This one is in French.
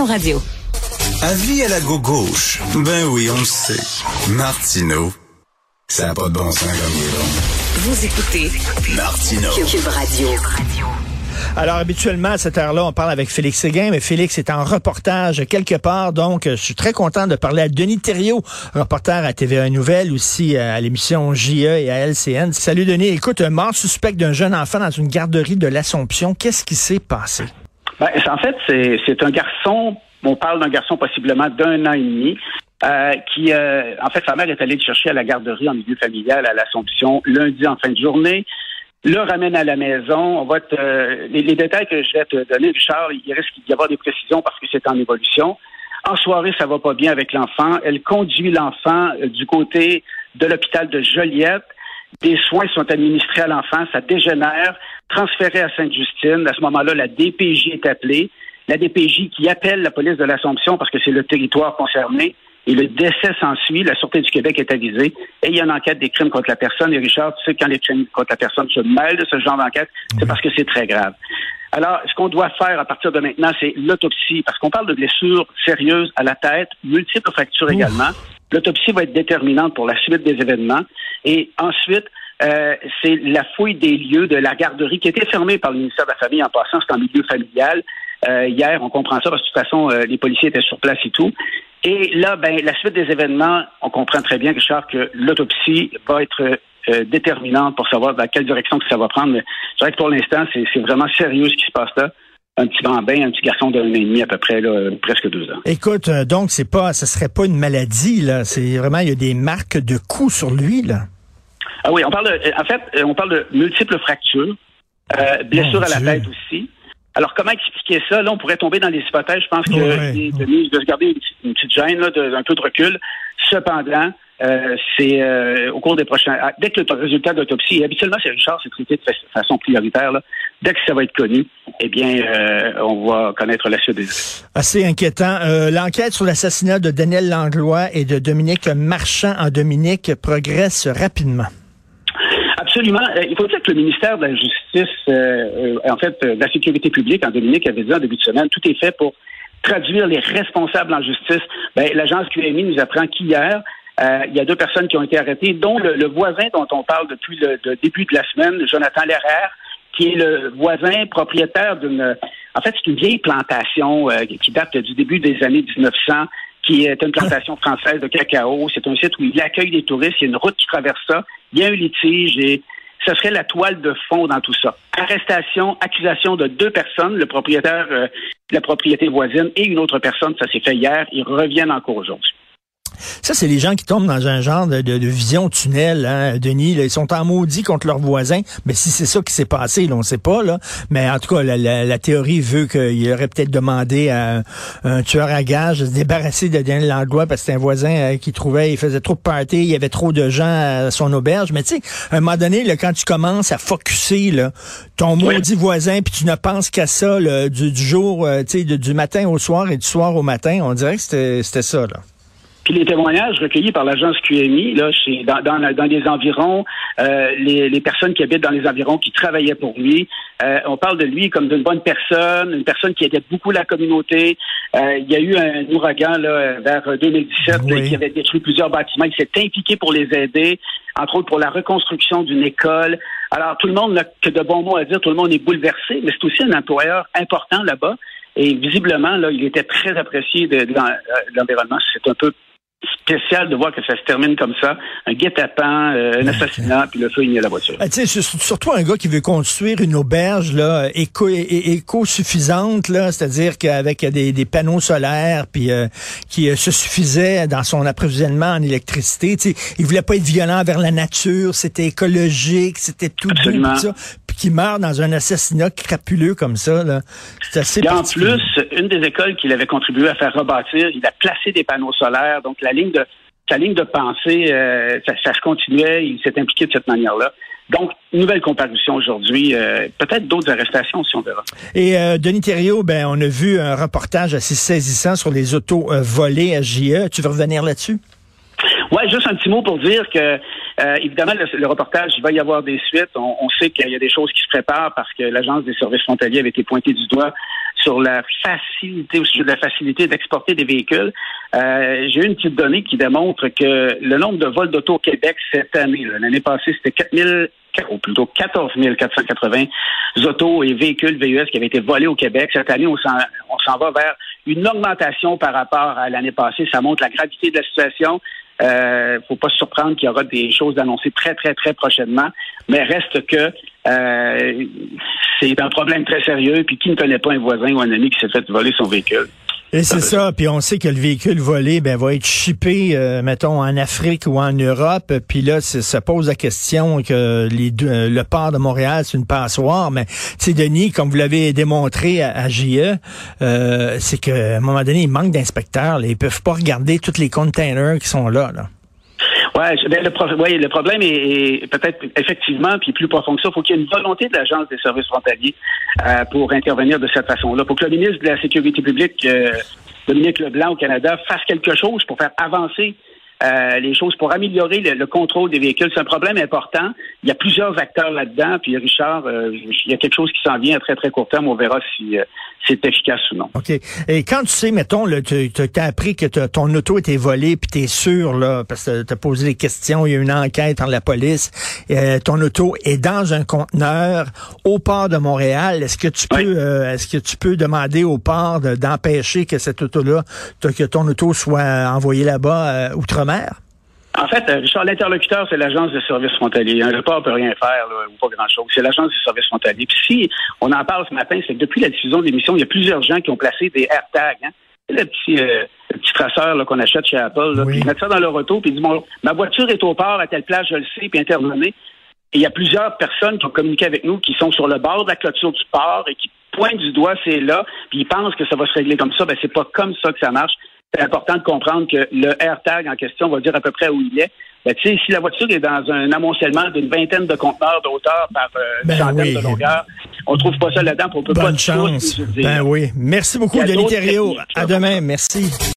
Cube Radio. Avis à la gauche. Ben oui, on le sait. Martineau, ça n'a pas de bon sens comme il est bon. Vous écoutez Martineau. Cube Radio. Alors, habituellement, à cette heure-là, on parle avec Félix Séguin, mais Félix est en reportage quelque part, donc je suis très content de parler à Denis Thériault, reporter à TVA Nouvelle, aussi euh, à l'émission JE et à LCN. Salut Denis, écoute, un mort suspect d'un jeune enfant dans une garderie de l'Assomption, qu'est-ce qui s'est passé? Ben, en fait, c'est un garçon, on parle d'un garçon possiblement d'un an et demi, euh, qui, euh, en fait, sa mère est allée le chercher à la garderie en milieu familial à l'Assomption lundi en fin de journée le ramène à la maison. On va te, les, détails que je vais te donner, Richard, il risque d'y avoir des précisions parce que c'est en évolution. En soirée, ça va pas bien avec l'enfant. Elle conduit l'enfant euh, du côté de l'hôpital de Joliette. Des soins sont administrés à l'enfant, ça dégénère, transféré à Sainte-Justine. À ce moment-là, la DPJ est appelée. La DPJ qui appelle la police de l'Assomption parce que c'est le territoire concerné et le décès s'ensuit. La Sûreté du Québec est avisée et il y a une enquête des crimes contre la personne. Et Richard, tu sais, quand les crimes contre la personne se mêlent de ce genre d'enquête, c'est parce que c'est très grave. Alors, ce qu'on doit faire à partir de maintenant, c'est l'autopsie, parce qu'on parle de blessures sérieuses à la tête, multiples fractures également. L'autopsie va être déterminante pour la suite des événements. Et ensuite, euh, c'est la fouille des lieux de la garderie qui était fermée par le ministère de la Famille en passant, c'est en milieu familial. Euh, hier, on comprend ça parce que de toute façon, euh, les policiers étaient sur place et tout. Et là, ben, la suite des événements, on comprend très bien, Richard, que l'autopsie va être euh, déterminante pour savoir dans quelle direction ça va prendre. C'est vrai que pour l'instant, c'est vraiment sérieux ce qui se passe là un petit bambin, un petit garçon d'un an et demi à peu près, là, presque deux ans. Écoute, euh, donc c'est pas, ce serait pas une maladie là, c'est vraiment il y a des marques de coups sur lui là. Ah oui, on parle de, en fait, on parle de multiples fractures, euh, blessures à la tête aussi. Alors, comment expliquer ça? Là, on pourrait tomber dans les hypothèses. Je pense que ouais. de se garder une, petite gêne, là, de, un peu de recul. Cependant, euh, c'est euh, au cours des prochains. Ah, dès que le résultat d'autopsie, habituellement, c'est Richard, c'est traité de façon prioritaire. Là. Dès que ça va être connu, eh bien, euh, on va connaître la suite des Assez inquiétant. L'enquête sur l'assassinat de Daniel Langlois et de Dominique Marchand en Dominique progresse rapidement. Absolument. Il faut dire que le ministère de la Justice, en fait, de la Sécurité publique en Dominique avait dit en début de semaine, tout est fait pour traduire les responsables en justice. Ben, L'agence QMI nous apprend qu'hier, euh, il y a deux personnes qui ont été arrêtées, dont le, le voisin dont on parle depuis le, début de la semaine, Jonathan Lerrère, qui est le voisin propriétaire d'une... En fait, c'est une vieille plantation euh, qui date du début des années 1900 qui est une plantation française de cacao. C'est un site où il accueille des touristes. Il y a une route qui traverse ça. Il y a un litige et ce serait la toile de fond dans tout ça. Arrestation, accusation de deux personnes, le propriétaire euh, la propriété voisine et une autre personne. Ça s'est fait hier. Ils reviennent en cours aujourd'hui. Ça, c'est les gens qui tombent dans un genre de, de, de vision tunnel, hein, Denis. Là, ils sont en maudit contre leurs voisins. Mais si c'est ça qui s'est passé, là, on ne sait pas. Là. Mais en tout cas, la, la, la théorie veut qu'il aurait peut-être demandé à un, tueur à gage de se débarrasser de Daniel Langlois parce que c'est un voisin euh, qui trouvait il faisait trop de party, il y avait trop de gens à son auberge. Mais tu sais, à un moment donné, là, quand tu commences à focusser là, ton maudit voisin, puis tu ne penses qu'à ça là, du, du, jour, euh, tu sais, du matin au soir et du soir au matin, on dirait que c'était ça. là. Puis les témoignages recueillis par l'agence QMI, là, chez, dans, dans, dans les environs, euh, les, les, personnes qui habitent dans les environs, qui travaillaient pour lui, euh, on parle de lui comme d'une bonne personne, une personne qui aidait beaucoup la communauté. Euh, il y a eu un ouragan là, vers 2017 oui. là, qui avait détruit plusieurs bâtiments. Il s'est impliqué pour les aider, entre autres pour la reconstruction d'une école. Alors tout le monde n'a que de bons mots à dire, tout le monde est bouleversé, mais c'est aussi un employeur important là-bas. Et visiblement, là, il était très apprécié de, de, de l'environnement. C'est un peu spécial de voir que ça se termine comme ça. Un guet-apens, euh, un assassinat, puis le feu il est à la voiture. Ah, tu sais, surtout un gars qui veut construire une auberge là éco, éco suffisante là, c'est-à-dire qu'avec des, des, panneaux solaires, puis euh, qui euh, se suffisait dans son approvisionnement en électricité. Tu sais, il voulait pas être violent vers la nature, c'était écologique, c'était tout Absolument. ça. Qui meurt dans un assassinat crapuleux comme ça là, c'est assez. Et en plus, une des écoles qu'il avait contribué à faire rebâtir, il a placé des panneaux solaires, donc la ligne de sa ligne de pensée, euh, ça, ça, se continuait, il s'est impliqué de cette manière-là. Donc, nouvelle comparution aujourd'hui, euh, peut-être d'autres arrestations si on verra. Et euh, Denis Thériault, ben on a vu un reportage assez saisissant sur les autos volées à JE. Tu veux revenir là-dessus? Ouais, juste un petit mot pour dire que Euh, évidemment, le, reportage, il va y avoir des suites. On, sait qu'il y a des choses qui se préparent parce que l'Agence des services frontaliers avait été pointée du doigt sur la facilité, de la facilité d'exporter des véhicules. Euh, J'ai une petite donnée qui démontre que le nombre de vols d'auto au Québec cette année, l'année passée, c'était 4 000 ou plutôt 14 480 autos et véhicules VUS qui avaient été volés au Québec. Cette année, on s'en va vers une augmentation par rapport à l'année passée. Ça montre la gravité de la situation. Euh, faut pas se surprendre qu'il y aura des choses annoncées très, très, très prochainement, mais reste que euh, c'est un problème très sérieux. Puis qui ne connaît pas un voisin ou un ami qui s'est fait voler son véhicule? Et c'est ça, puis on sait que le véhicule volé ben, va être chippé, euh, mettons, en Afrique ou en Europe. Puis là, ça pose la question que les euh, le port de Montréal, c'est une passoire. Mais, tu Denis, comme vous l'avez démontré à, à JE, euh, c'est qu'à un moment donné, il manque d'inspecteurs. Ils peuvent pas regarder tous les containers qui sont là. là. Ouais, ben, le, le problème est, peut-être effectivement, puis plus profond que ça, il faut qu'il y ait une volonté de l'Agence des services frontaliers euh, pour intervenir de cette façon-là. Pour que le ministre de la Sécurité publique, euh, Dominique Leblanc au Canada, fasse quelque chose pour faire avancer euh, les choses pour améliorer le, contrôle des véhicules. C'est un problème important. Il y a plusieurs acteurs là-dedans. Puis Richard, euh, il y a quelque chose qui s'en vient à très très court terme. On verra si euh, c'est efficace ou non. OK. Et quand tu sais, mettons, tu as appris que ton auto était volée, puis tu es sûr, là, parce que tu as posé des questions, il y a une enquête en la police, ton auto est dans un conteneur au port de Montréal. Est-ce que tu peux est-ce que tu peux demander au port d'empêcher que cette auto-là, que ton auto soit envoyée là-bas en fait, euh, Richard, l'interlocuteur, c'est l'Agence de services frontaliers. Un report ne peut rien faire, ou pas grand-chose. C'est l'Agence de services frontaliers. Puis si on en parle ce matin, c'est que depuis la diffusion de l'émission, il y a plusieurs gens qui ont placé des AirTags. Hein? C'est le petit, euh, petit traceur qu'on achète chez Apple. Là, Ils mettent ça dans leur auto, puis ils disent, bon, ma voiture est au port à telle place, je le sais, puis intervenez. Et il y a plusieurs personnes qui ont communiqué avec nous qui sont sur le bord de la clôture du port et qui pointent du doigt, c'est là, puis ils pensent que ça va se régler comme ça. Ben, c'est pas comme ça que ça marche c'est important de comprendre que le AirTag en question va dire à peu près où il est. Ben, si la voiture est dans un amoncellement d'une vingtaine de conteneurs d'auteur par euh, ben centaine de longueur, on trouve pas ça là-dedans. On peut Bonne chance. ben oui. Merci beaucoup, Denis Thériault. À demain. Merci.